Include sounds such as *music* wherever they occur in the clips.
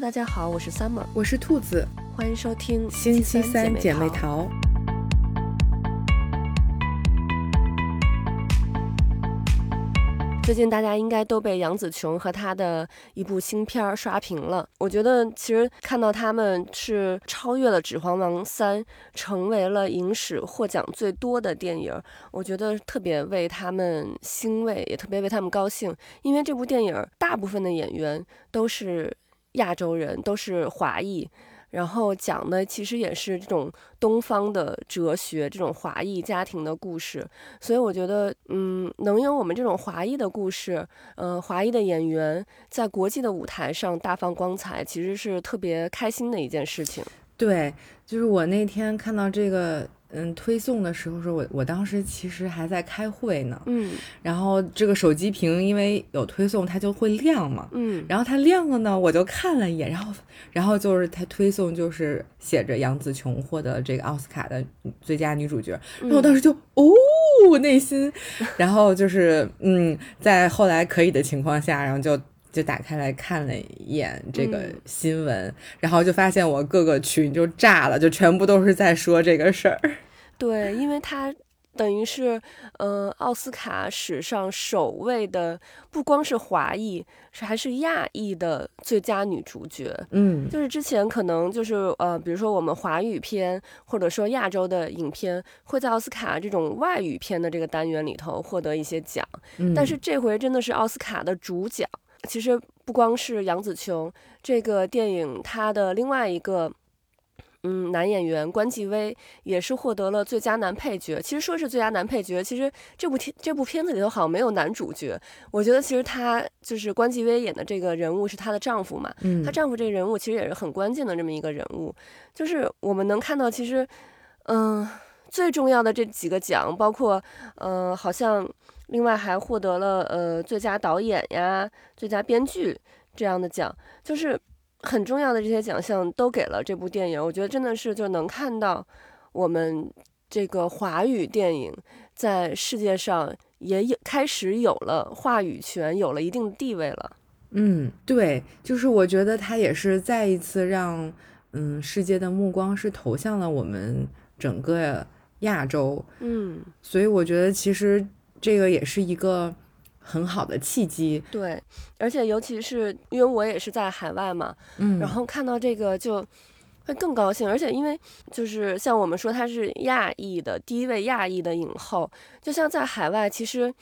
Hello，大家好，我是 Summer，我是兔子，欢迎收听星期三姐妹淘。最近大家应该都被杨紫琼和她的一部新片儿刷屏了。我觉得其实看到他们是超越了《指环王三》，成为了影史获奖最多的电影，我觉得特别为他们欣慰，也特别为他们高兴。因为这部电影大部分的演员都是亚洲人，都是华裔。然后讲的其实也是这种东方的哲学，这种华裔家庭的故事，所以我觉得，嗯，能有我们这种华裔的故事，呃，华裔的演员在国际的舞台上大放光彩，其实是特别开心的一件事情。对，就是我那天看到这个。嗯，推送的时候是我我当时其实还在开会呢，嗯，然后这个手机屏因为有推送，它就会亮嘛，嗯，然后它亮了呢，我就看了一眼，然后然后就是它推送就是写着杨紫琼获得这个奥斯卡的最佳女主角，然后我当时就哦，内心，然后就是嗯，在后来可以的情况下，然后就。就打开来看了一眼这个新闻，然后就发现我各个群就炸了，就全部都是在说这个事儿。对，因为它等于是，呃，奥斯卡史上首位的，不光是华裔，是还是亚裔的最佳女主角。嗯，就是之前可能就是呃，比如说我们华语片或者说亚洲的影片会在奥斯卡这种外语片的这个单元里头获得一些奖，但是这回真的是奥斯卡的主奖。其实不光是杨紫琼这个电影，它的另外一个嗯男演员关继威也是获得了最佳男配角。其实说是最佳男配角，其实这部片这部片子里头好像没有男主角。我觉得其实他就是关继威演的这个人物是她的丈夫嘛，嗯，她丈夫这个人物其实也是很关键的这么一个人物。就是我们能看到，其实嗯最重要的这几个奖，包括呃好像。另外还获得了呃最佳导演呀、最佳编剧这样的奖，就是很重要的这些奖项都给了这部电影。我觉得真的是就能看到我们这个华语电影在世界上也有开始有了话语权，有了一定地位了。嗯，对，就是我觉得它也是再一次让嗯世界的目光是投向了我们整个亚洲。嗯，所以我觉得其实。这个也是一个很好的契机，对，而且尤其是因为我也是在海外嘛，嗯，然后看到这个就会更高兴，而且因为就是像我们说她是亚裔的第一位亚裔的影后，就像在海外，其实，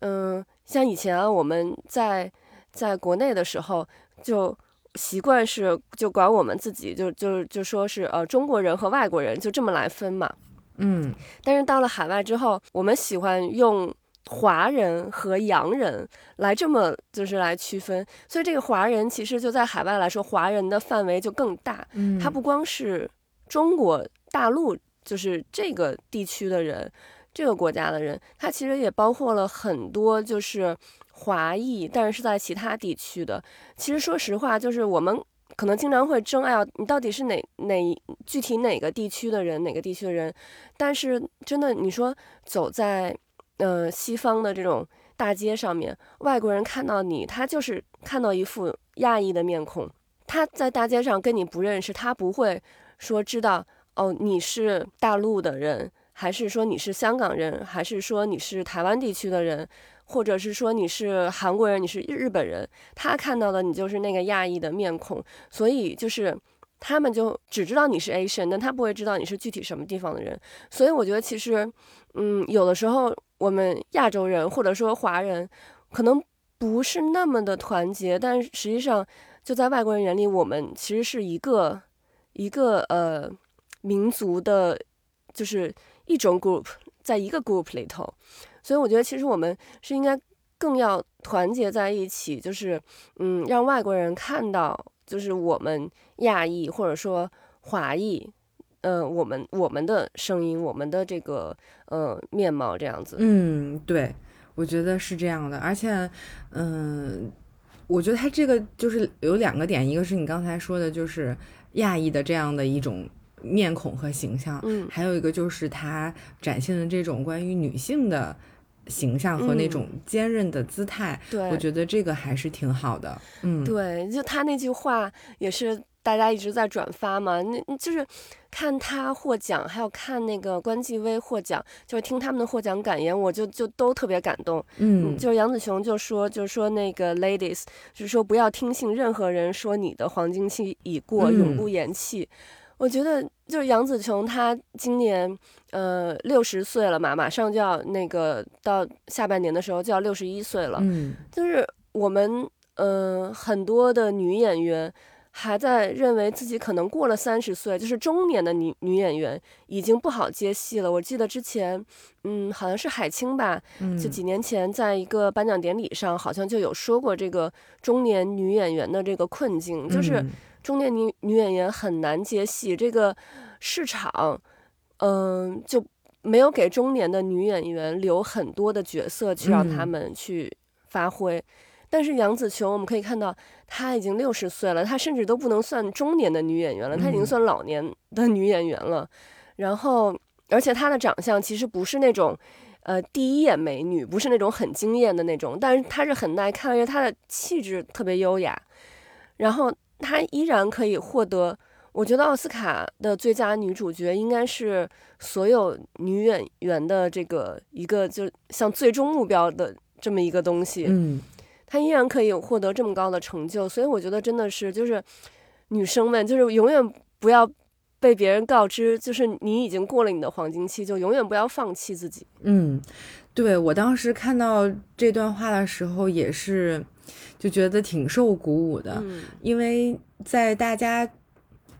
嗯，像以前啊，我们在在国内的时候就习惯是就管我们自己就就就说是呃中国人和外国人就这么来分嘛，嗯，但是到了海外之后，我们喜欢用。华人和洋人来这么就是来区分，所以这个华人其实就在海外来说，华人的范围就更大。嗯，它不光是中国大陆，就是这个地区的人，这个国家的人，它其实也包括了很多就是华裔，但是是在其他地区的。其实说实话，就是我们可能经常会争，哎呀，你到底是哪哪具体哪个地区的人，哪个地区的人？但是真的，你说走在。呃，西方的这种大街上面，外国人看到你，他就是看到一副亚裔的面孔。他在大街上跟你不认识，他不会说知道哦，你是大陆的人，还是说你是香港人，还是说你是台湾地区的人，或者是说你是韩国人，你是日本人。他看到的你就是那个亚裔的面孔，所以就是他们就只知道你是 Asian，但他不会知道你是具体什么地方的人。所以我觉得其实，嗯，有的时候。我们亚洲人或者说华人，可能不是那么的团结，但实际上就在外国人眼里，我们其实是一个一个呃民族的，就是一种 group，在一个 group 里头，所以我觉得其实我们是应该更要团结在一起，就是嗯，让外国人看到，就是我们亚裔或者说华裔。呃，我们我们的声音，我们的这个呃面貌这样子。嗯，对，我觉得是这样的。而且，嗯，我觉得他这个就是有两个点，一个是你刚才说的，就是亚裔的这样的一种面孔和形象，嗯，还有一个就是他展现的这种关于女性的形象和那种坚韧的姿态，对，我觉得这个还是挺好的。嗯，对，就他那句话也是大家一直在转发嘛，那就是看他获奖，还有看那个关继威获奖，就是听他们的获奖感言，我就就都特别感动。嗯，就是杨子琼就说，就是说那个 ladies，就是说不要听信任何人说你的黄金期已过，永不言弃。我觉得就是杨紫琼，她今年呃六十岁了嘛，马上就要那个到下半年的时候就要六十一岁了。嗯，就是我们呃很多的女演员还在认为自己可能过了三十岁，就是中年的女女演员已经不好接戏了。我记得之前嗯好像是海清吧，就几年前在一个颁奖典礼上好像就有说过这个中年女演员的这个困境，就是。中年女女演员很难接戏，这个市场，嗯，就没有给中年的女演员留很多的角色去让他们去发挥。但是杨紫琼，我们可以看到，她已经六十岁了，她甚至都不能算中年的女演员了，她已经算老年的女演员了。然后，而且她的长相其实不是那种，呃，第一眼美女，不是那种很惊艳的那种，但是她是很耐看，而且她的气质特别优雅。然后。她依然可以获得，我觉得奥斯卡的最佳女主角应该是所有女演员的这个一个，就像最终目标的这么一个东西。嗯，她依然可以获得这么高的成就，所以我觉得真的是，就是女生们，就是永远不要被别人告知，就是你已经过了你的黄金期，就永远不要放弃自己。嗯，对我当时看到这段话的时候也是。就觉得挺受鼓舞的，因为在大家，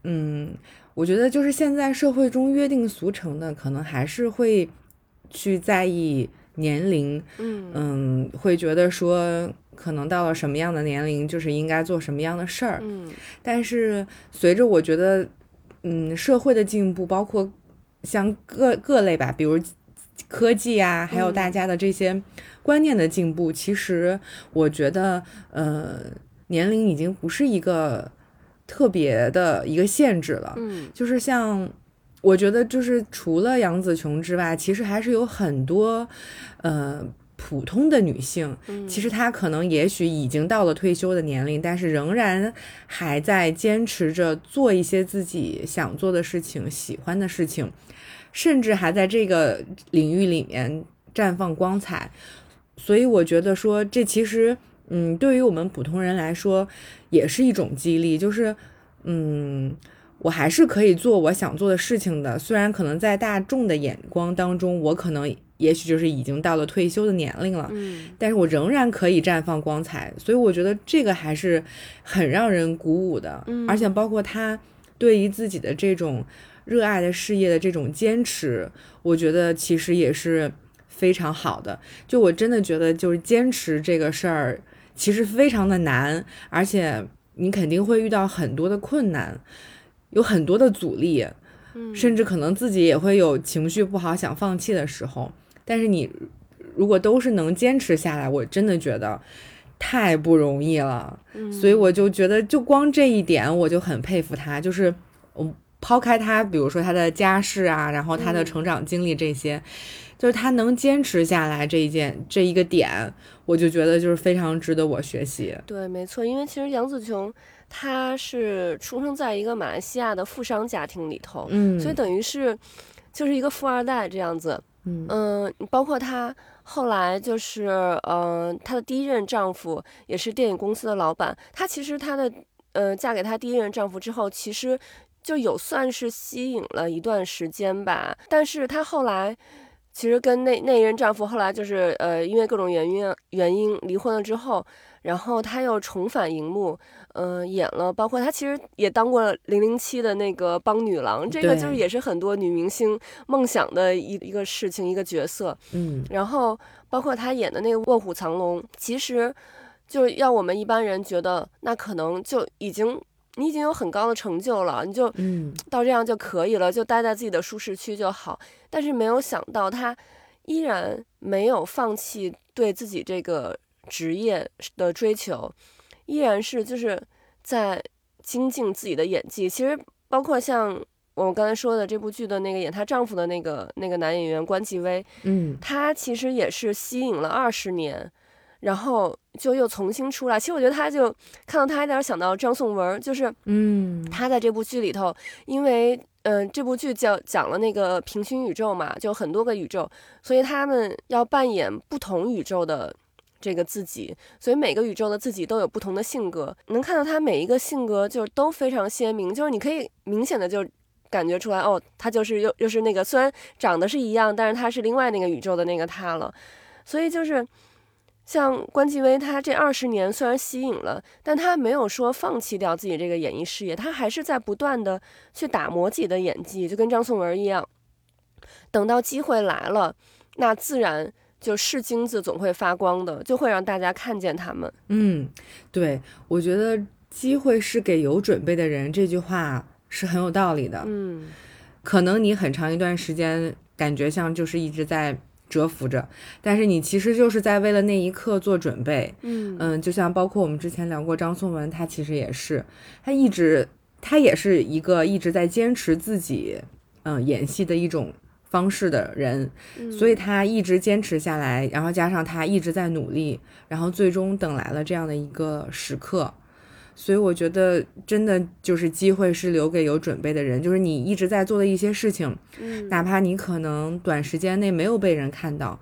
嗯，我觉得就是现在社会中约定俗成的，可能还是会去在意年龄，嗯。嗯，会觉得说可能到了什么样的年龄就是应该做什么样的事儿，嗯，但是随着我觉得，嗯，社会的进步，包括像各各类吧，比如科技啊，还有大家的这些。观念的进步，其实我觉得，呃，年龄已经不是一个特别的一个限制了。嗯，就是像，我觉得就是除了杨紫琼之外，其实还是有很多，呃，普通的女性，其实她可能也许已经到了退休的年龄，但是仍然还在坚持着做一些自己想做的事情、喜欢的事情，甚至还在这个领域里面绽放光彩。所以我觉得说，这其实，嗯，对于我们普通人来说，也是一种激励。就是，嗯，我还是可以做我想做的事情的。虽然可能在大众的眼光当中，我可能也许就是已经到了退休的年龄了，嗯，但是我仍然可以绽放光彩。所以我觉得这个还是很让人鼓舞的。嗯，而且包括他对于自己的这种热爱的事业的这种坚持，我觉得其实也是。非常好的，就我真的觉得，就是坚持这个事儿，其实非常的难，而且你肯定会遇到很多的困难，有很多的阻力，甚至可能自己也会有情绪不好、想放弃的时候。但是你如果都是能坚持下来，我真的觉得太不容易了。所以我就觉得，就光这一点，我就很佩服他。就是我抛开他，比如说他的家世啊，然后他的成长经历这些。就是他能坚持下来这一件这一个点，我就觉得就是非常值得我学习。对，没错，因为其实杨紫琼她是出生在一个马来西亚的富商家庭里头，嗯，所以等于是就是一个富二代这样子，嗯嗯，包括她后来就是嗯，她的第一任丈夫也是电影公司的老板，她其实她的呃嫁给她第一任丈夫之后，其实就有算是吸引了一段时间吧，但是她后来。其实跟那那一任丈夫后来就是呃，因为各种原因原因离婚了之后，然后她又重返荧幕，嗯，演了，包括她其实也当过零零七的那个帮女郎，这个就是也是很多女明星梦想的一一个事情一个角色，嗯，然后包括她演的那个卧虎藏龙，其实就要我们一般人觉得那可能就已经。你已经有很高的成就了，你就到这样就可以了，就待在自己的舒适区就好。但是没有想到，他依然没有放弃对自己这个职业的追求，依然是就是在精进自己的演技。其实包括像我们刚才说的这部剧的那个演她丈夫的那个那个男演员关继威，嗯他其实也是吸引了二十年，然后就又重新出来。其实我觉得他就看到他有点想到张颂文，就是嗯他在这部剧里头，因为嗯、呃这部剧叫讲了那个平行宇宙嘛，就很多个宇宙，所以他们要扮演不同宇宙的这个自己，所以每个宇宙的自己都有不同的性格，能看到他每一个性格就是都非常鲜明，就是你可以明显的就。感觉出来哦，他就是又又是那个，虽然长得是一样，但是他是另外那个宇宙的那个他了，所以就是像关继威，他这二十年虽然吸引了，但他没有说放弃掉自己这个演艺事业，他还是在不断的去打磨自己的演技，就跟张颂文一样。等到机会来了，那自然就是金子总会发光的，就会让大家看见他们。嗯，对，我觉得机会是给有准备的人，这句话是很有道理的。嗯可能你很长一段时间感觉像就是一直在蛰伏着，但是你其实就是在为了那一刻做准备。嗯。嗯，就像包括我们之前聊过张颂文，他其实也是，他一直他也是一个一直在坚持自己嗯演戏的一种方式的人，所以他一直坚持下来，然后加上他一直在努力，然后最终等来了这样的一个时刻。所以我觉得，真的就是机会是留给有准备的人，就是你一直在做的一些事情，嗯哪怕你可能短时间内没有被人看到，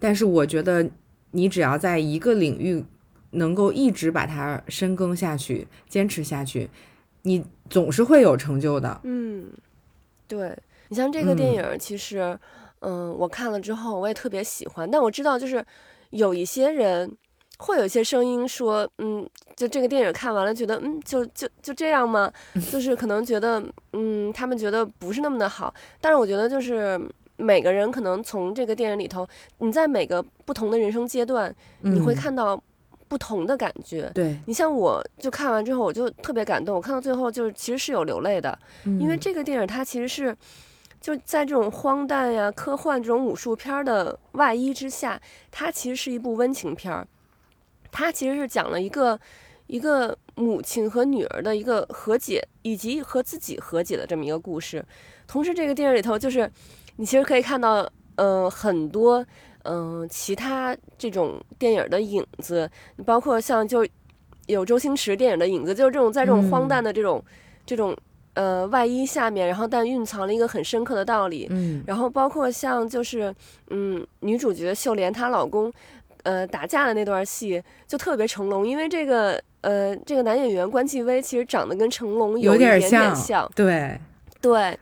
但是我觉得你只要在一个领域能够一直把它深耕下去、坚持下去，你总是会有成就的。嗯，对你像这个电影，其实嗯我看了之后我也特别喜欢，但我知道就是有一些人。会有一些声音说，嗯，就这个电影看完了，觉得，嗯，就就就这样吗？*laughs* 就是可能觉得，嗯，他们觉得不是那么的好。但是我觉得，就是每个人可能从这个电影里头，你在每个不同的人生阶段，你会嗯看到不同的感觉。对，你像我，就看完之后我就特别感动，我看到最后就是其实是有流泪的，因为嗯这个电影它其实是。就在这种荒诞呀、科幻这种武术片儿的外衣之下，它其实是一部温情片儿。它其实是讲了一个一个母亲和女儿的一个和解，以及和自己和解的这么一个故事。同时，这个电影里头就是你其实可以看到，呃，很多嗯、呃其他这种电影的影子，包括像就有周星驰电影的影子，就是这种在这种荒诞的这种、这种呃外衣下面，然后但蕴藏了一个很深刻的道理。嗯然后包括像就是嗯，女主角秀莲她老公，呃，打架的那段戏就特别成龙，因为这个呃这个男演员关继威其实长得跟成龙有一点像对，对。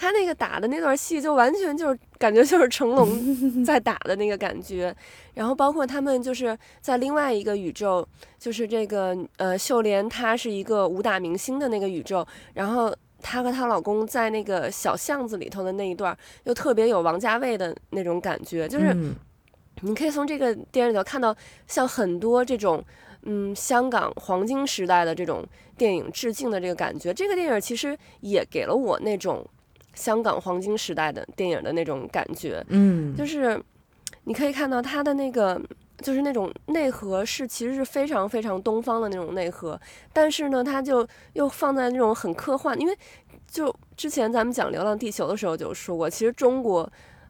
他那个打的那段戏，就完全就是感觉就是成龙 *laughs* 在打的那个感觉，然后包括他们就是在另外一个宇宙，就是这个呃秀莲她是一个武打明星的那个宇宙，然后她和她老公在那个小巷子里头的那一段，又特别有王家卫的那种感觉，就是嗯你可以从这个电影里头看到，像很多这种，嗯，香港黄金时代的这种电影致敬的这个感觉。这个电影其实也给了我那种香港黄金时代的电影的那种感觉，嗯，就是你可以看到它的那个。就是那种内核是其实是非常非常东方的那种内核，但是呢，它就又放在那种很科幻，因为就之前咱们讲《流浪地球》的时候就说过，其实中国，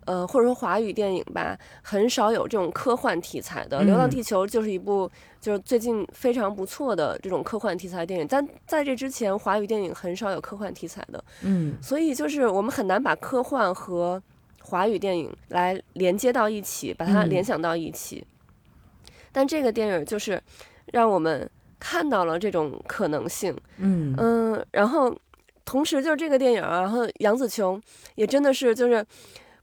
呃，或者说华语电影吧，很少有这种科幻题材的，《流浪嗯。地球》就是一部就是最近非常不错的这种科幻题材电影，但在这之前，华语电影很少有科幻题材的，嗯。所以就是我们很难把科幻和华语电影来连接到一起，把它嗯。联想到一起。但这个电影就是让我们看到了这种可能性，嗯。嗯，然后同时就是这个电影啊，然后杨紫琼也真的是就是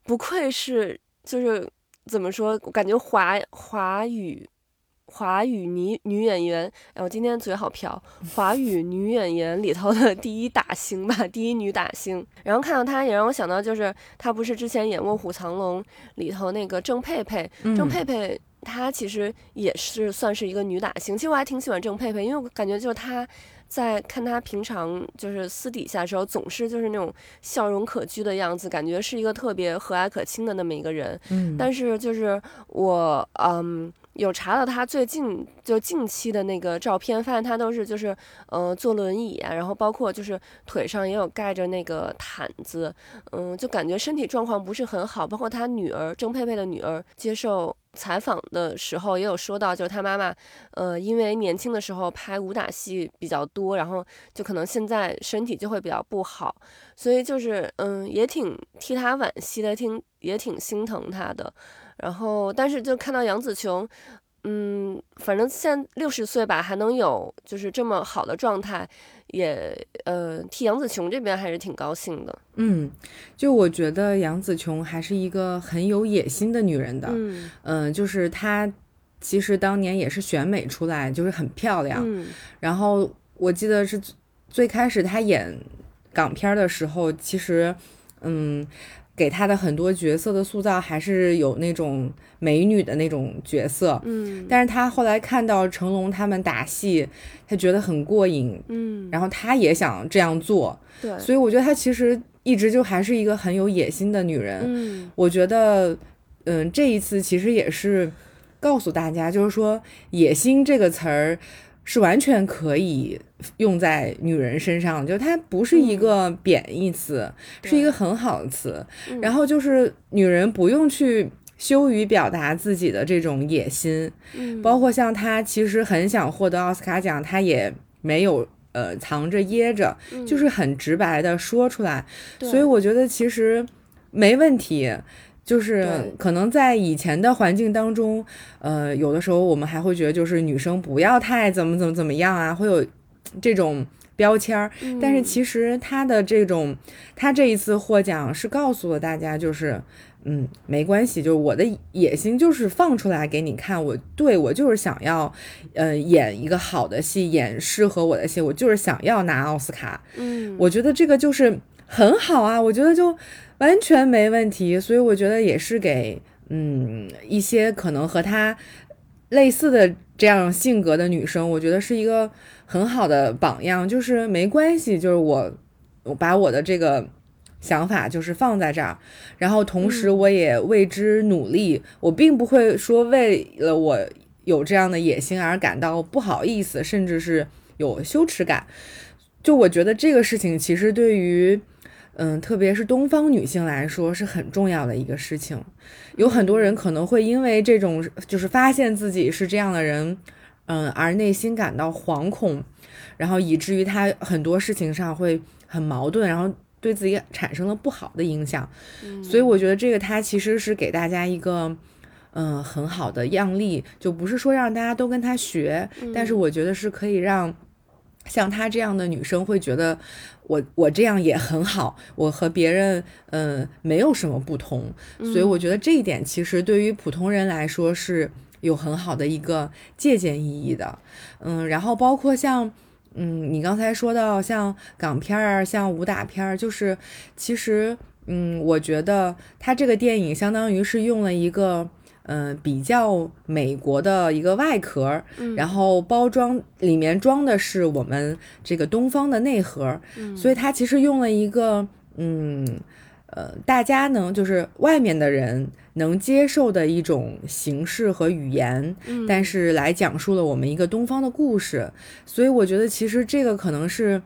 不愧是就是怎么说，我感觉华华语华语女女演员，哎，我今天嘴好瓢，*laughs* 华语女演员里头的第一打星吧，第一女打星。然后看到她也让我想到，就是她不是之前演《卧虎藏龙》里头那个郑佩佩，郑嗯佩佩她其实也是算是一个女打星。其实我还挺喜欢郑佩佩，因为我感觉就是她在看他平常就是私底下的时候，总是就是那种笑容可掬的样子，感觉是一个特别和蔼可亲的那么一个人。嗯，但是就是我嗯有查到他最近就近期的那个照片，发现他都是就是呃坐轮椅啊，然后包括就是腿上也有盖着那个毯子，嗯，就感觉身体状况不是很好。包括他女儿郑佩佩的女儿接受采访的时候也有说到，就是他妈妈呃因为年轻的时候拍武打戏比较多，然后就可能现在身体就会比较不好，所以就是嗯也挺替他惋惜的，挺也挺心疼他的。然后，但是就看到杨紫琼，嗯，反正现在六十岁吧，还能有就是这么好的状态，也呃替杨紫琼这边还是挺高兴的。嗯，就我觉得杨紫琼还是一个很有野心的女人的。嗯嗯，就是她其实当年也是选美出来，就是很漂亮。嗯然后我记得是最开始她演港片的时候，其实嗯。给她的很多角色的塑造还是有那种美女的那种角色，嗯。但是她后来看到成龙他们打戏，她觉得很过瘾，嗯，然后她也想这样做，对，所以我觉得她其实一直就还是一个很有野心的女人。嗯。我觉得，嗯，这一次其实也是告诉大家，就是说“野心”这个词儿是完全可以用在女人身上，就它不是一个贬义词，是一个很好的词。嗯然后就是女人不用去羞于表达自己的这种野心，嗯包括像她其实很想获得奥斯卡奖，她也没有。呃，藏着掖着，就是很直白的说出来，所以我觉得其实没问题。就是可能在以前的环境当中，呃，有的时候我们还会觉得，就是女生不要太怎么怎么怎么样啊，会有这种标签儿。但是嗯其实他的这种，他这一次获奖是告诉了大家，就是。嗯，没关系，就是我的野心就是放出来给你看，我对我就是想要，呃，演一个好的戏，演适合我的戏，我就是想要拿奥斯卡。嗯，我觉得这个就是很好啊，我觉得就完全没问题，所以我觉得也是给嗯一些可能和她类似的这样性格的女生，我觉得是一个很好的榜样，就是没关系，就是我我把我的这个。想法就是放在这儿，然后同时我也为之努力。我并不会说为了我有这样的野心而感到不好意思，甚至是有羞耻感。就我觉得这个事情其实对于，嗯，特别是东方女性来说是很重要的一个事情。有很多人可能会因为这种就是发现自己是这样的人，嗯，而内心感到惶恐，然后以至于他很多事情上会很矛盾，然后。对自己产生了不好的影响，所以我觉得这个它其实是给大家一个，嗯、很好的样例，就不是说让大家都跟他学，但是我觉得是可以让像她这样的女生会觉得我我这样也很好，我和别人嗯、呃没有什么不同，所以我觉得这一点其实对于普通人来说是有很好的一个借鉴意义的，嗯，然后包括像。嗯，你刚才说到像港片儿、像武打片儿，就是其实，嗯，我觉得它这个电影相当于是用了一个，嗯、比较美国的一个外壳，然后包装里面装的是我们这个东方的内核，所以它其实用了一个，嗯。呃，大家能就是外面的人能接受的一种形式和语言，但是来讲述了我们一个东方的故事，所以我觉得其实这个可能是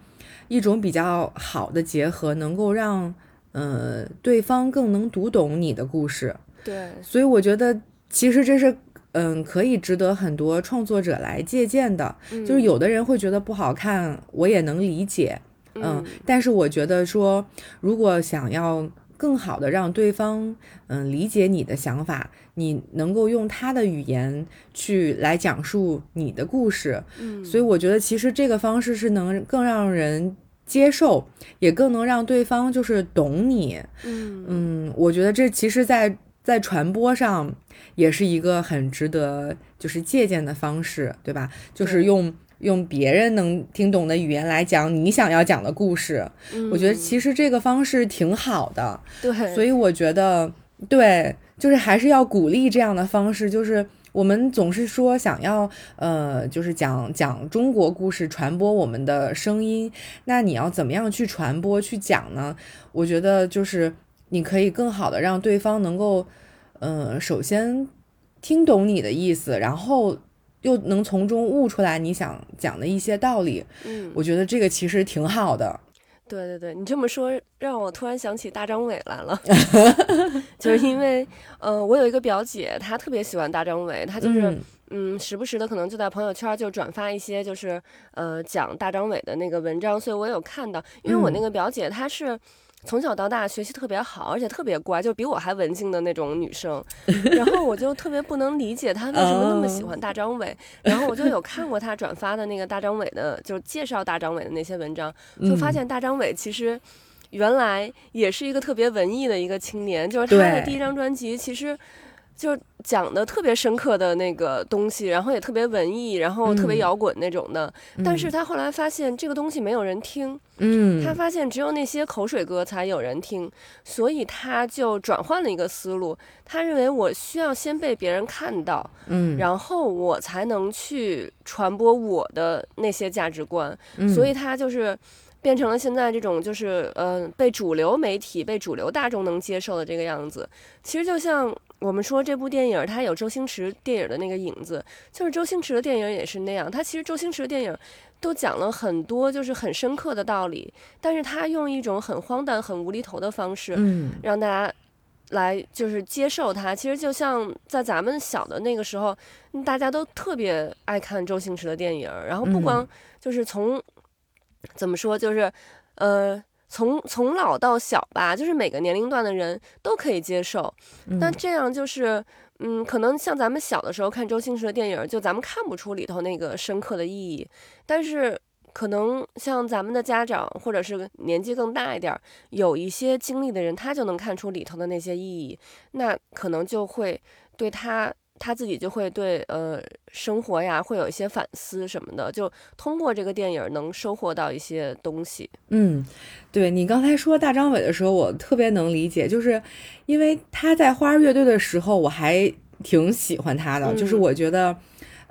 一种比较好的结合，能够让呃对方更能读懂你的故事，对，所以我觉得其实这是嗯可以值得很多创作者来借鉴的，就是有的人会觉得不好看，我也能理解。嗯，但是我觉得说，如果想要更好的让对方嗯理解你的想法，你能够用他的语言去来讲述你的故事，嗯，所以我觉得其实这个方式是能更让人接受，也更能让对方就是懂你。嗯。嗯，我觉得这其实在，在传播上也是一个很值得就是借鉴的方式，对吧？就是用用别人能听懂的语言来讲你想要讲的故事，我觉得其实这个方式挺好的。嗯对，所以我觉得，对，就是还是要鼓励这样的方式，就是。我们总是说想要，呃，就是讲讲中国故事，传播我们的声音。那你要怎么样去传播、去讲呢？我觉得就是你可以更好的让对方能够，呃，首先听懂你的意思，然后又能从中悟出来你想讲的一些道理。嗯，我觉得这个其实挺好的。对对对，你这么说让我突然想起大张伟来了，*laughs* 就是因为呃，我有一个表姐，她特别喜欢大张伟，她就是嗯嗯，时不时的可能就在朋友圈就转发一些就是呃讲大张伟的那个文章，所以我有看到，因为我那嗯个表姐她是。从小到大学习特别好，而且特别乖，就比我还文静的那种女生。然后我就特别不能理解她为什么那么喜欢大张伟。然后我就有看过她转发的那个大张伟的，就是介绍大张伟的那些文章，就发嗯现大张伟其实原来也是一个特别文艺的一个青年，就是他的第一张专辑其实。就是讲的特别深刻的那个东西，然后也特别文艺，然后特别嗯摇滚那种的。但是嗯他后来发现这个东西没有人听，嗯，他发现只有那些口水歌才有人听，所以他就转换了一个思路。他认为我需要先被别人看到，嗯，然后我才能去传播我的那些价值观。嗯所以他就是变成了现在这种就是呃被主流媒体、被主流大众能接受的这个样子。其实就像我们说这部电影，它有周星驰电影的那个影子，就是周星驰的电影也是那样。他其实周星驰的电影都讲了很多就是很深刻的道理，但是他用一种很荒诞、很无厘头的方式，嗯让大家来就是接受它。其实就像在咱们小的那个时候，嗯大家都特别爱看周星驰的电影儿，然后不光就是从、怎么说，就是呃。从从老到小吧，就是每个年龄段的人都可以接受。那嗯这样就是，嗯，可能像咱们小的时候看周星驰的电影，就咱们看不出里头那个深刻的意义，但是可能像咱们的家长或者是年纪更大一点儿，有一些经历的人，他就能看出里头的那些意义，那可能就会对他他自己就会对呃生活呀会有一些反思什么的，就通过这个电影能收获到一些东西。嗯，对你刚才说大张伟的时候，我特别能理解，就是因为他在花儿乐队的时候，我还挺喜欢他的，就是嗯我觉得，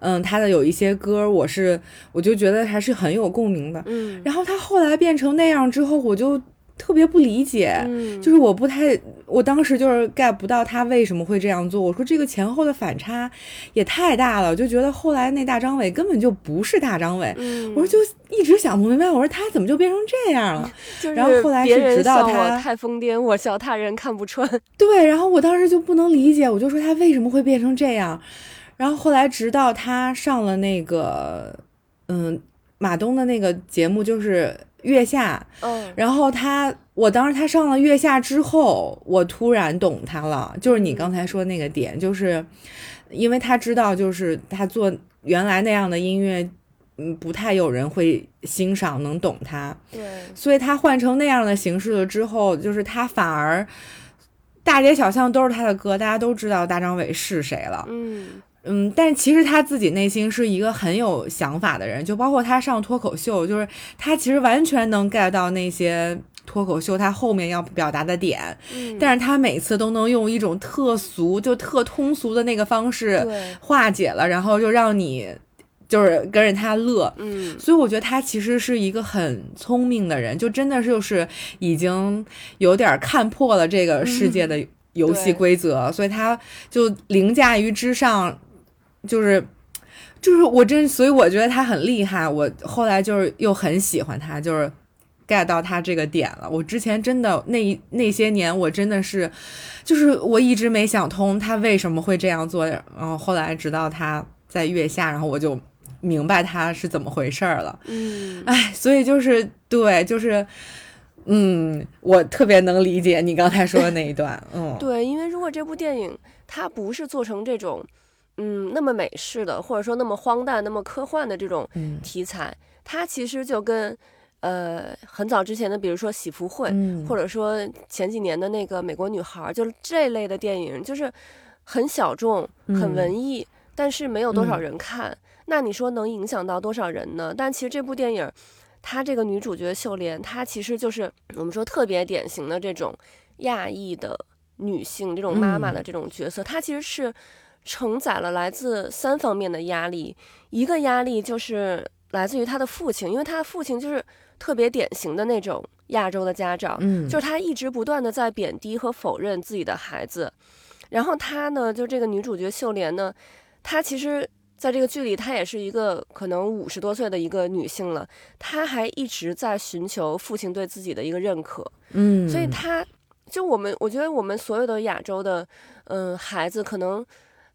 嗯，他的有一些歌，我是我就觉得还是很有共鸣的。嗯，然后他后来变成那样之后，我就特别不理解，嗯，就是我不太，我当时就是 get 不到他为什么会这样做。我说这个前后的反差也太大了，我就觉得后来那大张伟根本就不是大张伟。嗯，我说就一直想不明白，我说他怎么就变成这样了？*laughs* 就是然后后来是直到他太疯癫，我笑他人看不穿。*laughs* 对，然后我当时就不能理解，我就说他为什么会变成这样。然后后来直到他上了那个，嗯，马东的那个节目，就是《月下》，嗯，然后他，我当时他上了《月下》之后，我突然懂他了，就是你刚才说那个点，就是因为他知道，就是他做原来那样的音乐，嗯，不太有人会欣赏，能懂他，对，所以他换成那样的形式了之后，就是他反而大街小巷都是他的歌，大家都知道大张伟是谁了。嗯嗯，但其实他自己内心是一个很有想法的人，就包括他上脱口秀，就是他其实完全能 get 到那些脱口秀他后面要表达的点，嗯，但是他每次都能用一种特俗就特通俗的那个方式，化解了，然后就让你就是跟着他乐。嗯。所以我觉得他其实是一个很聪明的人，就真的就是已经有点看破了这个世界的游戏规则，所以他就凌驾于之上，就是就是我真，所以我觉得他很厉害。我后来就是又很喜欢他，就是 get 到他这个点了。我之前真的那那些年，我真的是就是我一直没想通他为什么会这样做，然后后来直到他在月下，然后我就明白他是怎么回事儿了。嗯，哎，所以就是对，就是，嗯，我特别能理解你刚才说的那一段，嗯，对，因为如果这部电影它不是做成这种，嗯，那么美式的，或者说那么荒诞、那么科幻的这种嗯。题材，它其实就跟呃很早之前的，比如说《喜福会》嗯，或者说前几年的那个《美国女孩》，就是这类的电影，就是很小众、很嗯。文艺，但是没有多少嗯。人看。那你说能影响到多少人呢？但其实这部电影，她这个女主角秀莲，她其实就是我们说特别典型的这种亚裔的女性，这种妈妈的嗯这种角色，她其实是承载了来自三方面的压力。一个压力就是来自于他的父亲，因为他的父亲就是特别典型的那种亚洲的家长，嗯，就是他一直不断的在贬低和否认自己的孩子，然后他呢，就这个女主角秀莲呢，她其实在这个剧里，她也是一个可能五十多岁的一个女性了，她还一直在寻求父亲对自己的一个认可。嗯，所以她就我们，我觉得我们所有的亚洲的，嗯、孩子，可能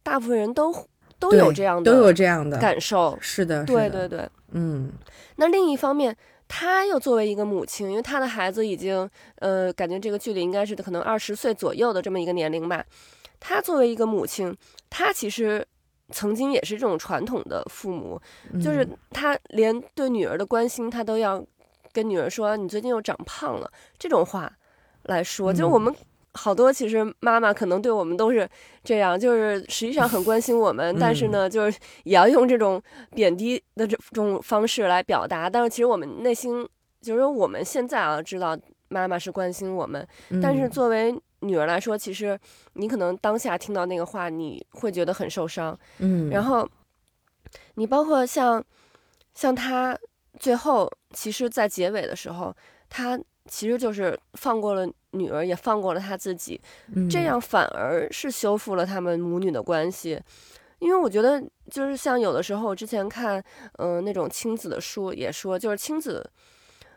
大部分人都都有这样的都有这样的感受。是的，对对对。嗯那另一方面，她又作为一个母亲，因为她的孩子已经，呃，感觉这个距离应该是可能二十岁左右的这么一个年龄吧。她作为一个母亲，她其实曾经也是这种传统的父母，就是嗯她连对女儿的关心，她都要跟女儿说：“你最近又长胖了。”这种话来说，就我嗯们。好多其实妈妈可能对我们都是这样，就是实际上很关心我们，但是嗯呢，就是也要用这种贬低的这种方式来表达。但是其实我们内心就是说我们现在啊知道妈妈是关心我们，但是嗯作为女儿来说，其实你可能当下听到那个话，你会觉得很受伤。嗯，然后你包括像像他最后，其实，在结尾的时候，他其实就是放过了女儿，也放过了他自己，嗯这样反而是修复了他们母女的关系。因为我觉得，就是像有的时候，我之前看，嗯、那种亲子的书也说，就是亲子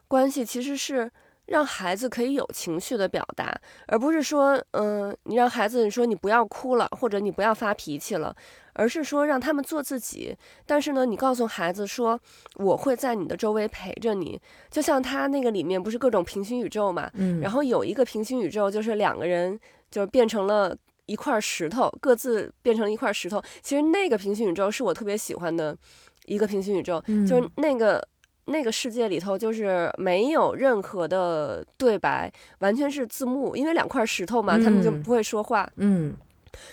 关系其实是让孩子可以有情绪的表达，而不是说，嗯、你让孩子你说你不要哭了，或者你不要发脾气了，而是说让他们做自己。但是呢，你告诉孩子说，我会在你的周围陪着你。就像他那个里面不是各种平行宇宙嘛，嗯，然后有一个平行宇宙，就是两个人就是变成了一块石头，各自变成了一块石头。其实那个平行宇宙是我特别喜欢的一个平行宇宙，就是嗯那个那个世界里头就是没有任何的对白，完全是字幕，因为两块石头嘛，他们就嗯不会说话，嗯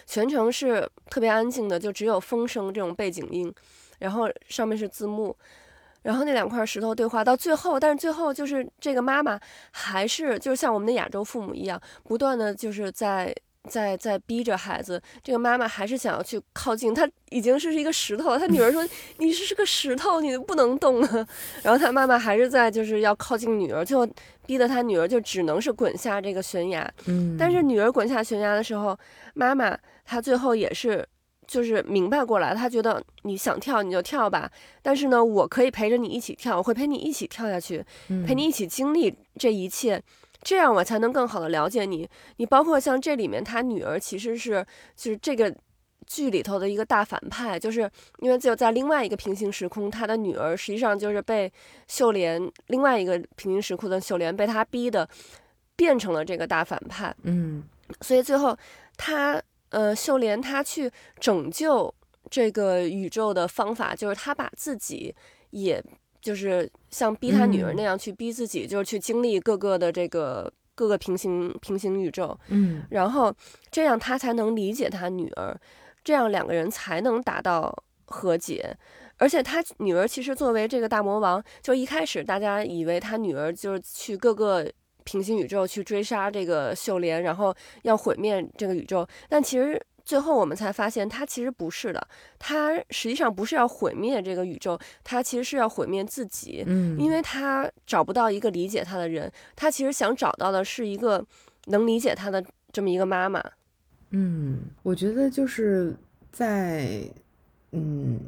全程是特别安静的，就只有风声这种背景音，然后上面是字幕。然后那两块石头对话到最后，但是最后就是这个妈妈还是就是像我们的亚洲父母一样，不断的就是在在在逼着孩子。这个妈妈还是想要去靠近，她已经是一个石头了。她女儿说：*laughs* “你是是个石头，你不能动啊。*laughs* ”然后她妈妈还是在就是要靠近女儿，最后逼得她女儿就只能是滚下这个悬崖。嗯，但是女儿滚下悬崖的时候，妈妈她最后也是就是明白过来，她觉得你想跳你就跳吧，但是呢，我可以陪着你一起跳，我会陪你一起跳下去，陪你一起经历这一切。这样我才能更好的了解你。你包括像这里面，他女儿其实是就是这个剧里头的一个大反派，就是因为只有在另外一个平行时空，他的女儿实际上就是被秀莲另外一个平行时空的秀莲被他逼的变成了这个大反派。嗯所以最后他呃秀莲他去拯救这个宇宙的方法，就是他把自己也就是像逼他女儿嗯那样去逼自己，就是去经历各个的这个各个平行平行宇宙，嗯然后这样他才能理解他女儿，这样两个人才能达到和解。而且他女儿其实作为这个大魔王，就一开始大家以为他女儿就是去各个平行宇宙去追杀这个秀莲，然后要毁灭这个宇宙，但其实。最后我们才发现，他其实不是的，他实际上不是要毁灭这个宇宙，他其实是要毁灭自己。嗯，因为他找不到一个理解他的人，他其实想找到的是一个能理解他的这么一个妈妈。嗯，我觉得就是在，嗯，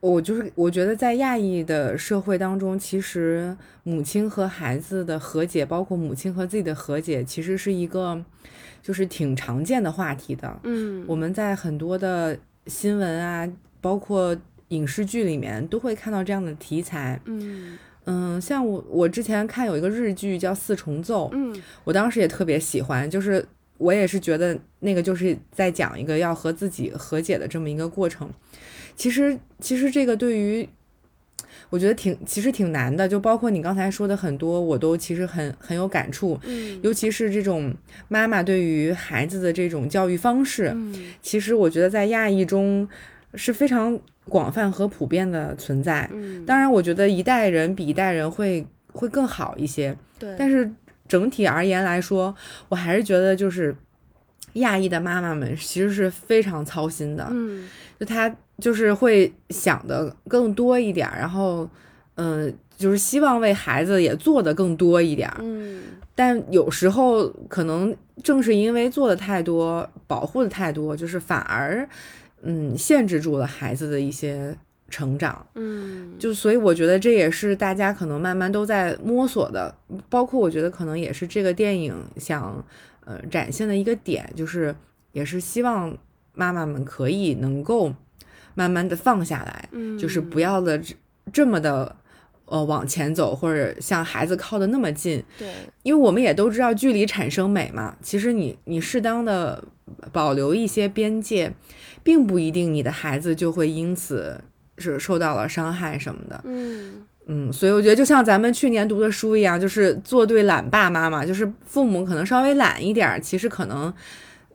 我就是我觉得在亚裔的社会当中，其实母亲和孩子的和解，包括母亲和自己的和解，其实是一个就是挺常见的话题的。嗯我们在很多的新闻啊，包括影视剧里面都会看到这样的题材。嗯嗯，像我我之前看有一个日剧叫《四重奏》，嗯我当时也特别喜欢，就是我也是觉得那个就是在讲一个要和自己和解的这么一个过程。其实，其实这个对于我觉得挺其实挺难的，就包括你刚才说的很多，我都其实很很有感触。嗯。尤其是这种妈妈对于孩子的这种教育方式，嗯。其实我觉得在亚裔中是非常广泛和普遍的存在。嗯，当然，我觉得一代人比一代人会会更好一些，对，但是整体而言来说，我还是觉得就是亚裔的妈妈们其实是非常操心的，嗯就她就是会想的更多一点儿，然后嗯、就就是希望为孩子也做的更多一点儿。嗯但有时候可能正是因为做的太多，保护的太多，就是反而嗯限制住了孩子的一些成长。嗯，就所以我觉得这也是大家可能慢慢都在摸索的，包括我觉得可能也是这个电影想呃展现的一个点，就是也是希望妈妈们可以能够慢慢的放下来，嗯就是不要的这这么的呃往前走，或者向孩子靠的那么近，对，因为我们也都知道距离产生美嘛。其实你你适当的保留一些边界，并不一定你的孩子就会因此是受到了伤害什么的。嗯嗯，所以我觉得就像咱们去年读的书一样，就是做对懒爸妈妈，就是父母可能稍微懒一点儿，其实可能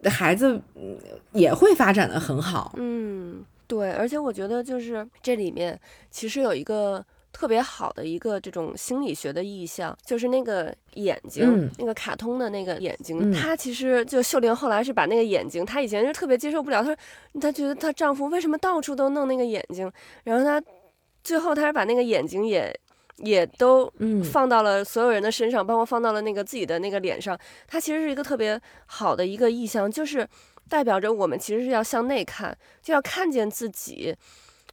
孩子嗯也会发展的很好。嗯，对，而且我觉得就是这里面其实有一个特别好的一个这种心理学的意象，就是那个眼睛，嗯那个卡通的那个眼睛，嗯她其实就秀玲后来是把那个眼睛，她以前是特别接受不了，她说她觉得她丈夫为什么到处都弄那个眼睛，然后她最后他是把那个眼睛也也都嗯放到了所有人的身上，包括放到了那个自己的那个脸上。它其实是一个特别好的一个意象，就是代表着我们其实是要向内看，就要看见自己，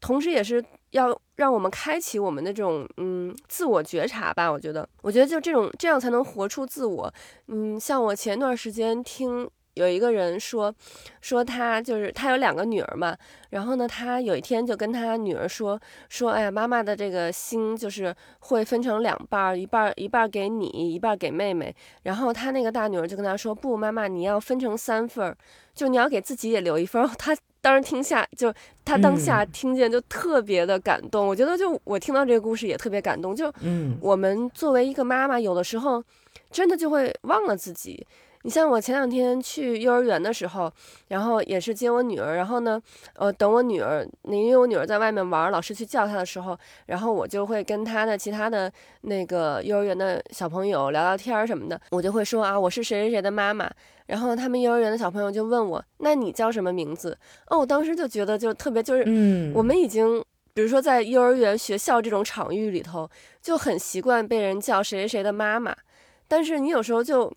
同时也是要让我们开启我们的这种嗯自我觉察吧。我觉得，我觉得就这种这样才能活出自我。嗯，像我前段时间听。有一个人说，说他就是他有两个女儿嘛，然后呢，他有一天就跟他女儿说，说，哎呀，妈妈的这个心就是会分成两半儿，一半儿一半儿给你，一半儿给妹妹。然后他那个大女儿就跟他说，不，妈妈，你要分成三份儿，就你要给自己也留一份儿。*laughs* 他当时听下，就他当下听见就特别的感动。我觉得就我听到这个故事也特别感动。就嗯我们作为一个妈妈，有的时候真的就会忘了自己。你像我前两天去幼儿园的时候，然后也是接我女儿，然后呢，呃，等我女儿，那因为我女儿在外面玩，老师去叫她的时候，然后我就会跟她的其他的那个幼儿园的小朋友聊聊天儿什么的，我就会说啊，我是谁谁谁的妈妈，然后他们幼儿园的小朋友就问我，那你叫什么名字？哦，我当时就觉得就特别就是嗯，我们已经，比如说在幼儿园、学校这种场域里头，就很习惯被人叫谁谁谁的妈妈，但是你有时候就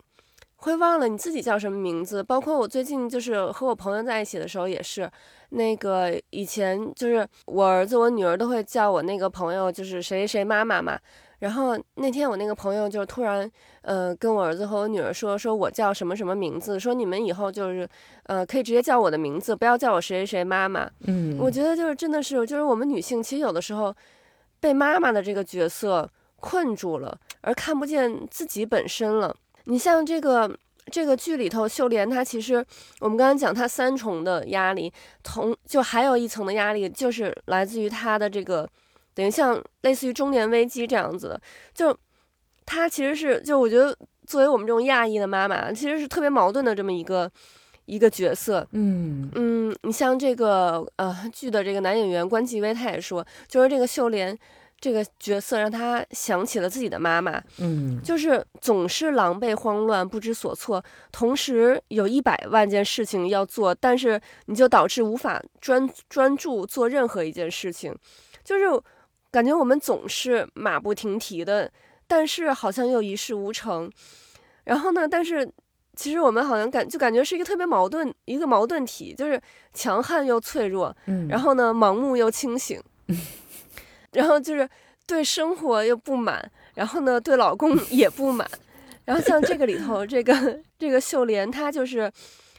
会忘了你自己叫什么名字。包括我最近就是和我朋友在一起的时候，也是那个以前就是我儿子、我女儿都会叫我那个朋友就是谁谁谁妈妈嘛。然后那天我那个朋友就突然，呃，跟我儿子和我女儿说，说我叫什么什么名字，说你们以后就是，呃，可以直接叫我的名字，不要叫我谁谁谁妈妈。嗯，我觉得就是真的是，就是我们女性其实有的时候被妈妈的这个角色困住了，而看不见自己本身了。你像这个这个剧里头，秀莲她其实我们刚刚讲她三重的压力，同就还有一层的压力就是来自于她的这个等于像类似于中年危机这样子的，就她其实是就我觉得作为我们这种亚裔的妈妈，其实是特别矛盾的这么一个一个角色。嗯嗯，你像这个呃剧的这个男演员关继威，他也说，就是这个秀莲这个角色让他想起了自己的妈妈，嗯。就是总是狼狈慌乱、不知所措，同时有一百万件事情要做，但是你就导致无法专专注做任何一件事情，就是感觉我们总是马不停蹄的，但是好像又一事无成。然后呢，但是其实我们好像感就感觉是一个特别矛盾，一个矛盾体，就是强悍又脆弱，嗯，然后呢，盲目又清醒，*laughs* 然后就是对生活又不满，然后呢，对老公 *laughs* 也不满。然后像这个里头，这个这个秀莲，她就是，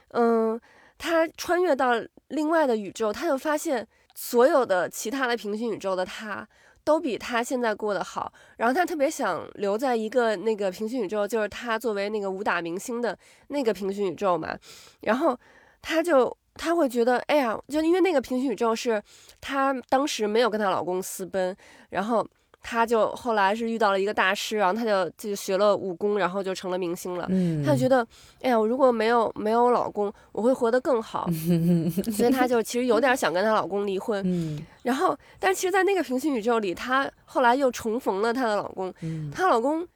嗯，她穿越到另外的宇宙，她就发现所有的其他的平行宇宙的她都比她现在过得好。然后她特别想留在一个那个平行宇宙，就是她作为那个武打明星的那个平行宇宙嘛。然后她就她会觉得，哎呀，就因为那个平行宇宙是她当时没有跟她老公私奔，然后她就后来是遇到了一个大师，然后她就就学了武功，然后就成了明星了。嗯，她就觉得，哎呀，我如果没有没有老公，我会活得更好，*laughs* 所以她就其实有点想跟她老公离婚。嗯然后，但其实，在那个平行宇宙里，她后来又重逢了她的老公，嗯她老公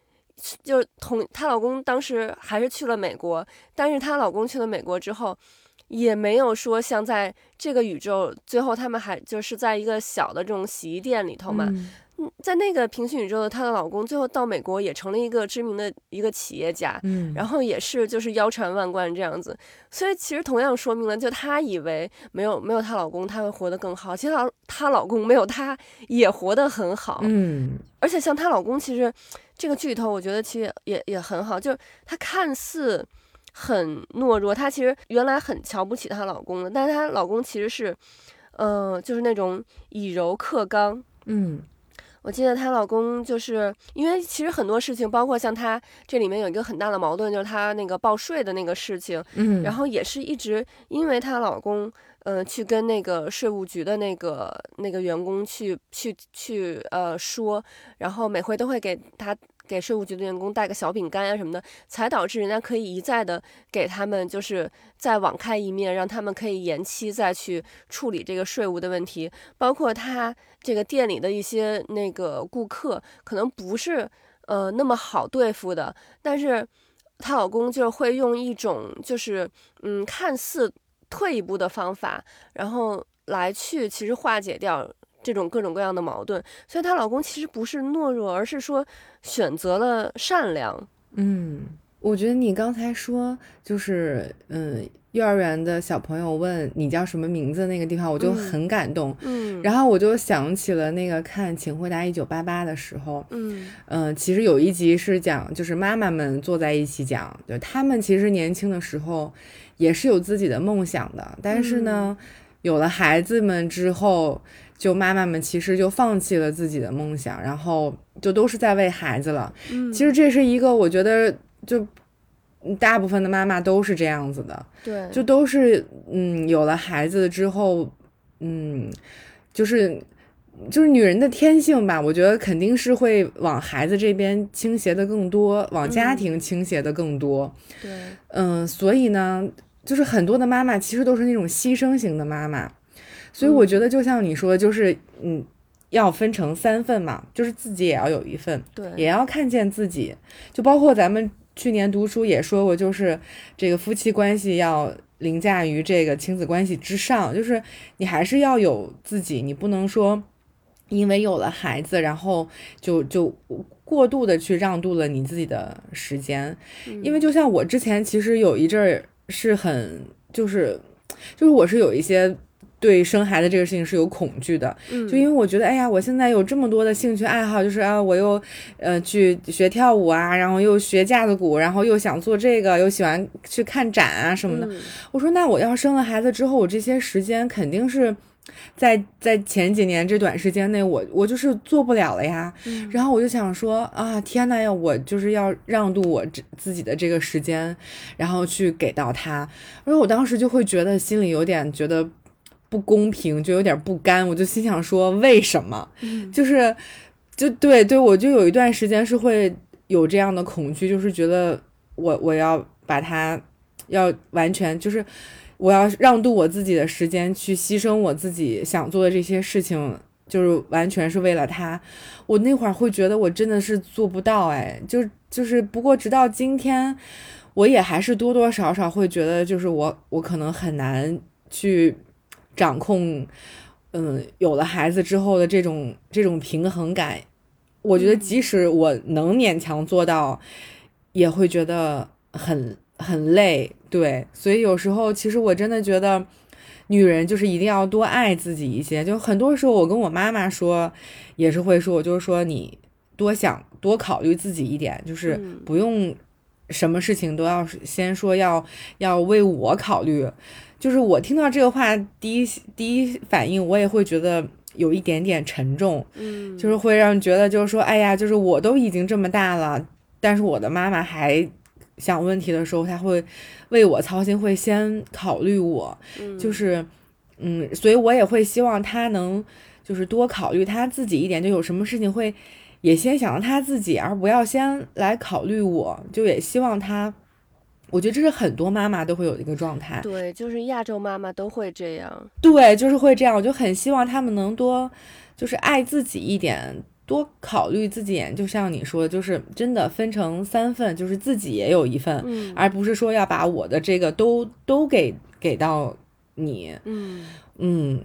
就是同她老公当时还是去了美国，但是她老公去了美国之后，也没有说像在这个宇宙最后他们还就是在一个小的这种洗衣店里头嘛，嗯。嗯，在那个平行宇宙的她的老公最后到美国也成了一个知名的一个企业家，嗯，然后也是就是腰缠万贯这样子，所以其实同样说明了，就她以为没有没有她老公她会活得更好，其实她她老公没有她也活得很好，嗯，而且像她老公其实这个剧头我觉得其实也也很好，就是她看似很懦弱，她其实原来很瞧不起她老公的，但是她老公其实是，呃，就是那种以柔克刚，嗯。我记得她老公就是因为其实很多事情，包括像她这里面有一个很大的矛盾，就是她那个报税的那个事情，嗯，然后也是一直因为她老公，呃，去跟那个税务局的那个那个员工去去去呃说，然后每回都会给她。给税务局的员工带个小饼干啊什么的，才导致人家可以一再的给他们就是再网开一面，让他们可以延期再去处理这个税务的问题，包括他。这个店里的一些那个顾客可能不是呃那么好对付的，但是她老公就会用一种就是嗯看似退一步的方法，然后来去其实化解掉这种各种各样的矛盾。所以她老公其实不是懦弱，而是说选择了善良。嗯，我觉得你刚才说就是嗯。幼儿园的小朋友问你叫什么名字那个地方，我就很感动。嗯，然后我就想起了那个看《请回答一九八八》的时候，嗯嗯，其实有一集是讲，就是妈妈们坐在一起讲，就他们其实年轻的时候也是有自己的梦想的，但是呢，有了孩子们之后，就妈妈们其实就放弃了自己的梦想，然后就都是在为孩子了。嗯，其实这是一个我觉得就。大部分的妈妈都是这样子的，对，就都是嗯，有了孩子之后，嗯，就是就是女人的天性吧，我觉得肯定是会往孩子这边倾斜的更多，往家庭倾斜的更多，对，嗯，所以呢，就是很多的妈妈其实都是那种牺牲型的妈妈，所以我觉得就像你说，就是嗯，要分成三份嘛，就是自己也要有一份，对，也要看见自己，就包括咱们。去年读书也说过，就是这个夫妻关系要凌驾于这个亲子关系之上，就是你还是要有自己，你不能说因为有了孩子，然后就就过度的去让渡了你自己的时间，因为就像我之前其实有一阵儿是很就是就是我是有一些。对生孩子这个事情是有恐惧的，就因为我觉得，哎呀，我现在有这么多的兴趣爱好，就是啊，我又呃去学跳舞啊，然后又学架子鼓，然后又想做这个，又喜欢去看展啊什么的。我说，那我要生了孩子之后，我这些时间肯定是在在前几年这短时间内，我我就是做不了了呀。然后我就想说，啊，天呐呀，我就是要让渡我自自己的这个时间，然后去给到他。然后我当时就会觉得心里有点觉得。不公平，就有点不甘，我就心想说，为什么？就是，就对对，我就有一段时间是会有这样的恐惧，就是觉得我我要把它要完全，就是我要让渡我自己的时间，去牺牲我自己想做的这些事情，就是完全是为了他。我那会儿会觉得我真的是做不到，哎，就就是不过直到今天，我也还是多多少少会觉得，就是我我可能很难去。掌控，嗯，有了孩子之后的这种这种平衡感，我觉得即使我能勉强做到，也会觉得很很累。对，所以有时候其实我真的觉得，女人就是一定要多爱自己一些。就很多时候我跟我妈妈说，也是会说，我就是说你多想多考虑自己一点，就是不用什么事情都要先说要要为我考虑。就是我听到这个话，第一第一反应我也会觉得有一点点沉重，嗯，就是会让人觉得就是说，哎呀，就是我都已经这么大了，但是我的妈妈还想问题的时候，她会为我操心，会先考虑我，就是，嗯，所以我也会希望她能就是多考虑她自己一点，就有什么事情会也先想到她自己，而不要先来考虑我，就也希望她。我觉得这是很多妈妈都会有一个状态，对，就是亚洲妈妈都会这样，对，就是会这样。我就很希望他们能多，就是爱自己一点，多考虑自己。就像你说，就是真的分成三份，就是自己也有一份，嗯，而不是说要把我的这个都都给给到你，嗯嗯，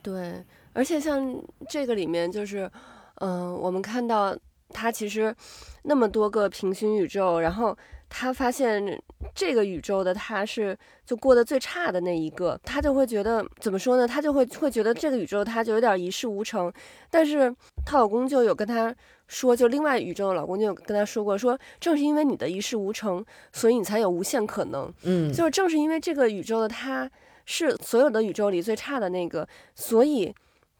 对。而且像这个里面就是，嗯，我们看到他其实那么多个平行宇宙，然后他发现这个宇宙的他是就过得最差的那一个，他就会觉得怎么说呢？他就会会觉得这个宇宙他就有点一事无成。但是她老公就有跟她说，就另外宇宙的老公就有跟她说过，说正是因为你的一事无成，所以你才有无限可能。嗯，就是正是因为这个宇宙的他是所有的宇宙里最差的那个，所以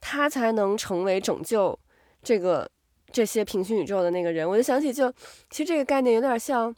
他才能成为拯救这个这些平行宇宙的那个人。我就想起就，其实这个概念有点像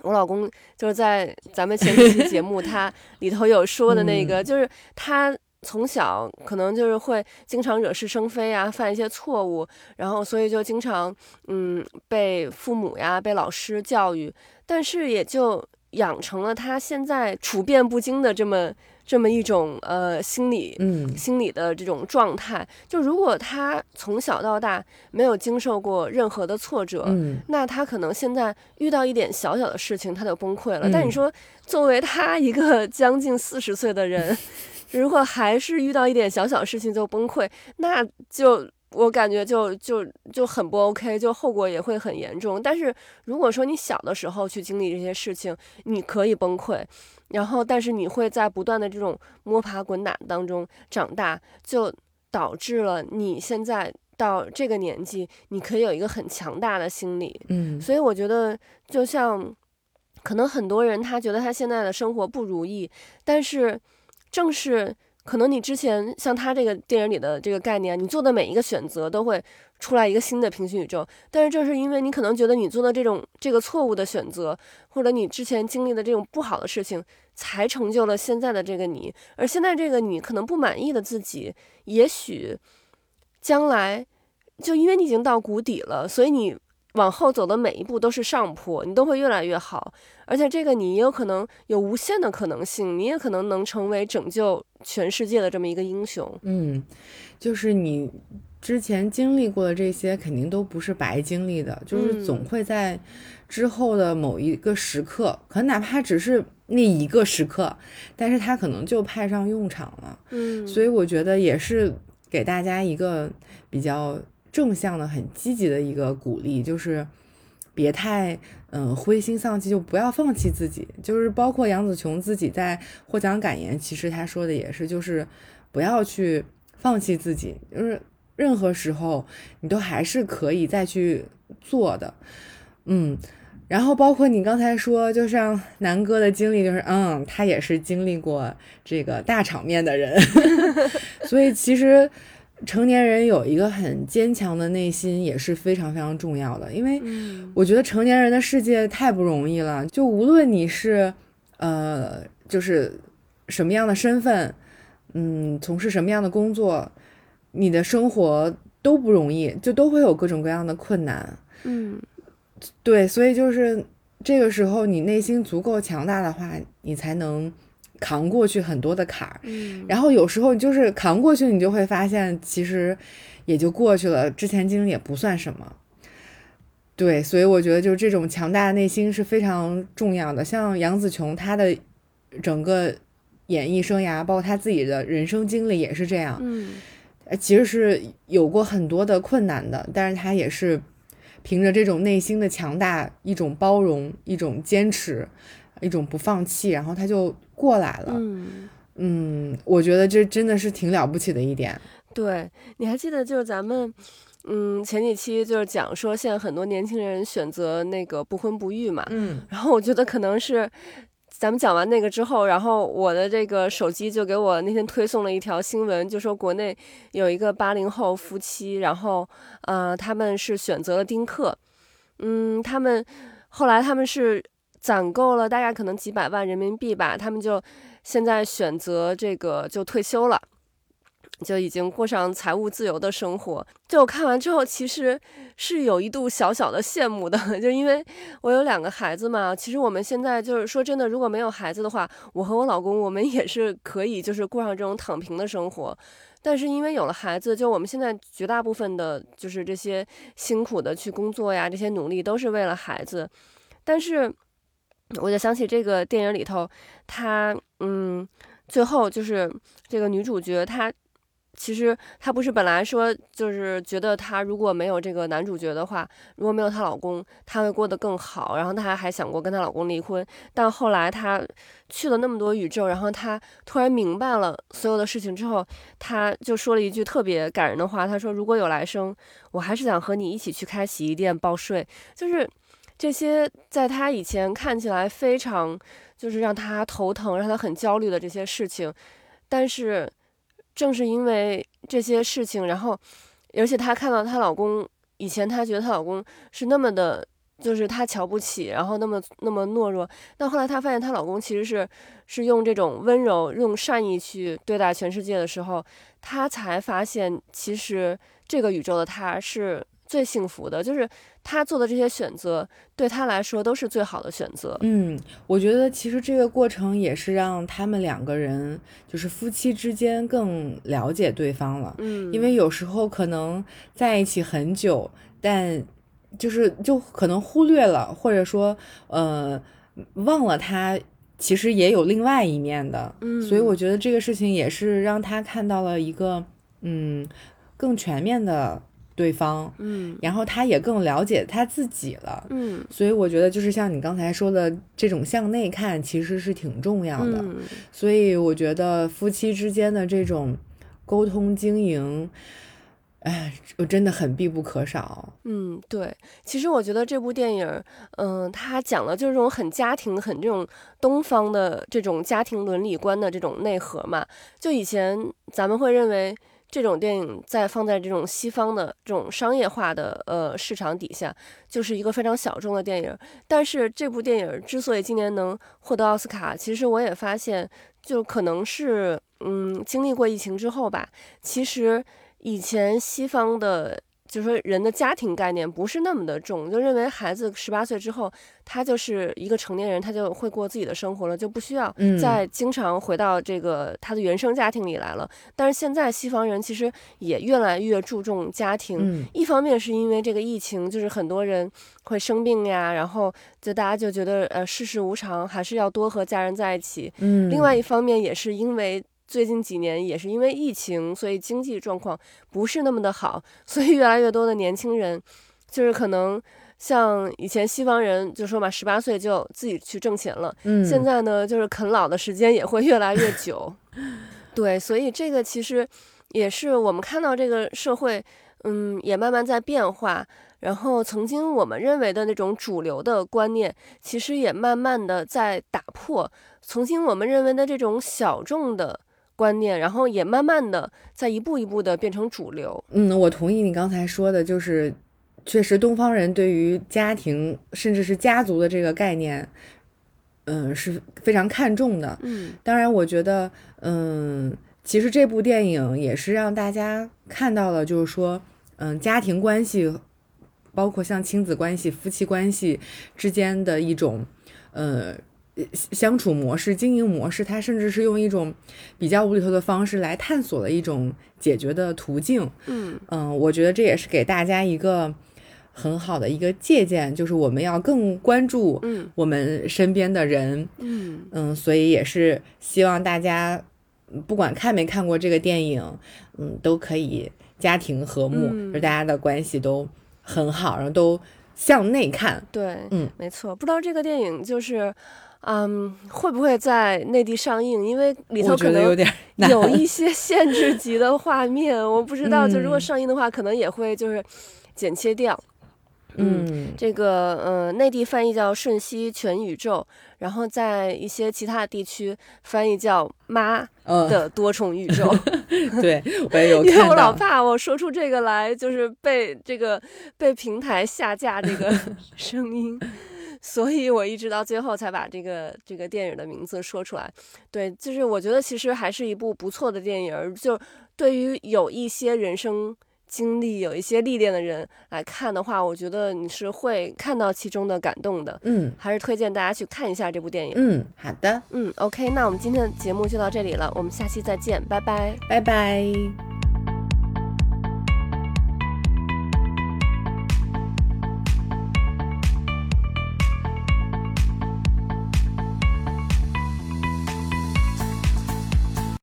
我老公就是在咱们前几期节目他 *laughs* 里头有说的那个，就是他。从小可能就是会经常惹是生非啊，犯一些错误，然后所以就经常嗯被父母呀、被老师教育，但是也就养成了他现在处变不惊的这么这么一种呃心理嗯心理的这种状态。就如果他从小到大没有经受过任何的挫折，嗯那他可能现在遇到一点小小的事情他就崩溃了。但你嗯说，作为他一个将近四十岁的人，*laughs* 如果还是遇到一点小小事情就崩溃，那就我感觉就就就很不 OK，就后果也会很严重。但是如果说你小的时候去经历这些事情，你可以崩溃，然后但是你会在不断的这种摸爬滚打当中长大，就导致了你现在到这个年纪，你可以有一个很强大的心理。嗯所以我觉得，就像可能很多人他觉得他现在的生活不如意，但是正是可能你之前像他这个电影里的这个概念，你做的每一个选择都会出来一个新的平行宇宙，但是正是因为你可能觉得你做的这种这个错误的选择，或者你之前经历的这种不好的事情，才成就了现在的这个你，而现在这个你可能不满意的自己，也许将来就因为你已经到谷底了，所以你往后走的每一步都是上坡，你都会越来越好。而且这个你也有可能有无限的可能性，你也可能能成为拯救全世界的这么一个英雄。嗯，就是你之前经历过的这些，肯定都不是白经历的，就是总嗯会在之后的某一个时刻，可能哪怕只是那一个时刻，但是它可能就派上用场了。嗯，所以我觉得也是给大家一个比较正向的、很积极的一个鼓励，就是别太嗯、灰心丧气，就不要放弃自己。就是包括杨紫琼自己在获奖感言，其实她说的也是，就是不要去放弃自己，就是任何时候你都还是可以再去做的，嗯。然后包括你刚才说，就像南哥的经历，就是嗯，他也是经历过这个大场面的人，*laughs* 所以其实成年人有一个很坚强的内心也是非常非常重要的，因为嗯我觉得成年人的世界太不容易了，就无论你是呃，就是什么样的身份，嗯，从事什么样的工作，你的生活都不容易，就都会有各种各样的困难。嗯对，所以就是这个时候，你内心足够强大的话，你才能扛过去很多的坎儿。嗯，然后有时候你就是扛过去，你就会发现其实也就过去了，之前经历也不算什么。对，所以我觉得就是这种强大的内心是非常重要的。像杨紫琼，她的整个演艺生涯，包括她自己的人生经历也是这样。嗯呃，其实是有过很多的困难的，但是她也是凭着这种内心的强大，一种包容，一种坚持，一种不放弃，然后他就过来了。嗯，嗯，我觉得这真的是挺了不起的一点。对，你还记得就是咱们。嗯，前几期就是讲说，现在很多年轻人选择那个不婚不育嘛，嗯然后我觉得可能是咱们讲完那个之后，然后我的这个手机就给我那天推送了一条新闻，就说国内有一个八零后夫妻，然后呃他们是选择了丁克，嗯，他们后来他们是攒够了大概可能几百万人民币吧，他们就现在选择这个就退休了。就已经过上财务自由的生活。就我看完之后，其实是有一度小小的羡慕的，*laughs* 就因为我有两个孩子嘛。其实我们现在就是说真的，如果没有孩子的话，我和我老公我们也是可以就是过上这种躺平的生活。但是因为有了孩子，就我们现在绝大部分的就是这些辛苦的去工作呀，这些努力都是为了孩子。但是我就想起这个电影里头，她嗯，最后就是这个女主角她。其实她不是本来说就是觉得她如果没有这个男主角的话，如果没有她老公，她会过得更好。然后她还想过跟她老公离婚，但后来她去了那么多宇宙，然后她突然明白了所有的事情之后，她就说了一句特别感人的话，她说：“如果有来生，我还是想和你一起去开洗衣店报税。”就是这些在她以前看起来非常就是让她头疼、让她很焦虑的这些事情，但是。正是因为这些事情，然后，而且她看到她老公以前，她觉得她老公是那么的，就是她瞧不起，然后那么那么懦弱。但后来她发现她老公其实是是用这种温柔、用善意去对待全世界的时候，她才发现其实这个宇宙的她是。最幸福的就是他做的这些选择，对他来说都是最好的选择。嗯，我觉得其实这个过程也是让他们两个人，就是夫妻之间更了解对方了。嗯，因为有时候可能在一起很久，但就是就可能忽略了，或者说呃忘了他其实也有另外一面的。嗯，所以我觉得这个事情也是让他看到了一个嗯更全面的。对方，嗯，然后他也更了解他自己了，嗯，所以我觉得就是像你刚才说的这种向内看，其实是挺重要的。所以我觉得夫妻之间的这种沟通经营，哎，我真的很必不可少。嗯，对，其实我觉得这部电影，嗯，它讲的就是这种很家庭、很这种东方的这种家庭伦理观的这种内核嘛。就以前咱们会认为。这种电影在放在这种西方的这种商业化的呃市场底下，就是一个非常小众的电影。但是这部电影之所以今年能获得奥斯卡，其实我也发现，就可能是嗯经历过疫情之后吧。其实以前西方的。就是说，人的家庭概念不是那么的重，就认为孩子十八岁之后，他就是一个成年人，他就会过自己的生活了，就不需要再经常回到这个他的原生家庭里来了。但是现在西方人其实也越来越注重家庭，一方面是因为这个疫情，就是很多人会生病呀，然后就大家就觉得呃世事无常，还是要多和家人在一起。嗯，另外一方面也是因为。最近几年也是因为疫情，所以经济状况不是那么的好，所以越来越多的年轻人，就是可能像以前西方人就说嘛，十八岁就自己去挣钱了。嗯，现在呢，就是啃老的时间也会越来越久。*laughs* 对，所以这个其实也是我们看到这个社会，嗯，也慢慢在变化。然后曾经我们认为的那种主流的观念，其实也慢慢的在打破。曾经我们认为的这种小众的。观念，然后也慢慢的在一步一步的变成主流。嗯，我同意你刚才说的，就是确实东方人对于家庭甚至是家族的这个概念，嗯，是非常看重的。嗯，当然，我觉得，嗯，其实这部电影也是让大家看到了，就是说，嗯，家庭关系，包括像亲子关系、夫妻关系之间的一种，呃。相处模式、经营模式，它甚至是用一种比较无厘头的方式来探索的一种解决的途径。嗯嗯，我觉得这也是给大家一个很好的一个借鉴，就是我们要更关注我们身边的人。嗯嗯，所以也是希望大家不管看没看过这个电影，嗯，都可以家庭和睦，就大家的关系都很好，然后都向内看。对，嗯，没错。不知道这个电影就是。嗯，会不会在内地上映？因为里头可能有一些限制级的画面，我不知道。就如果上映的话，可能也会就是剪切掉。嗯，这个呃，内地翻译叫《瞬息全宇宙》，然后在一些其他地区翻译叫《妈的多重宇宙》。*laughs* 对，我也有。*laughs* 因为我老怕我说出这个来，就是被这个被平台下架这个声音。所以，我一直到最后才把这个这个电影的名字说出来。对，就是我觉得其实还是一部不错的电影。就对于有一些人生经历、有一些历练的人来看的话，我觉得你是会看到其中的感动的。嗯，还是推荐大家去看一下这部电影。嗯，好的。嗯，OK，那我们今天的节目就到这里了，我们下期再见，拜拜，拜拜。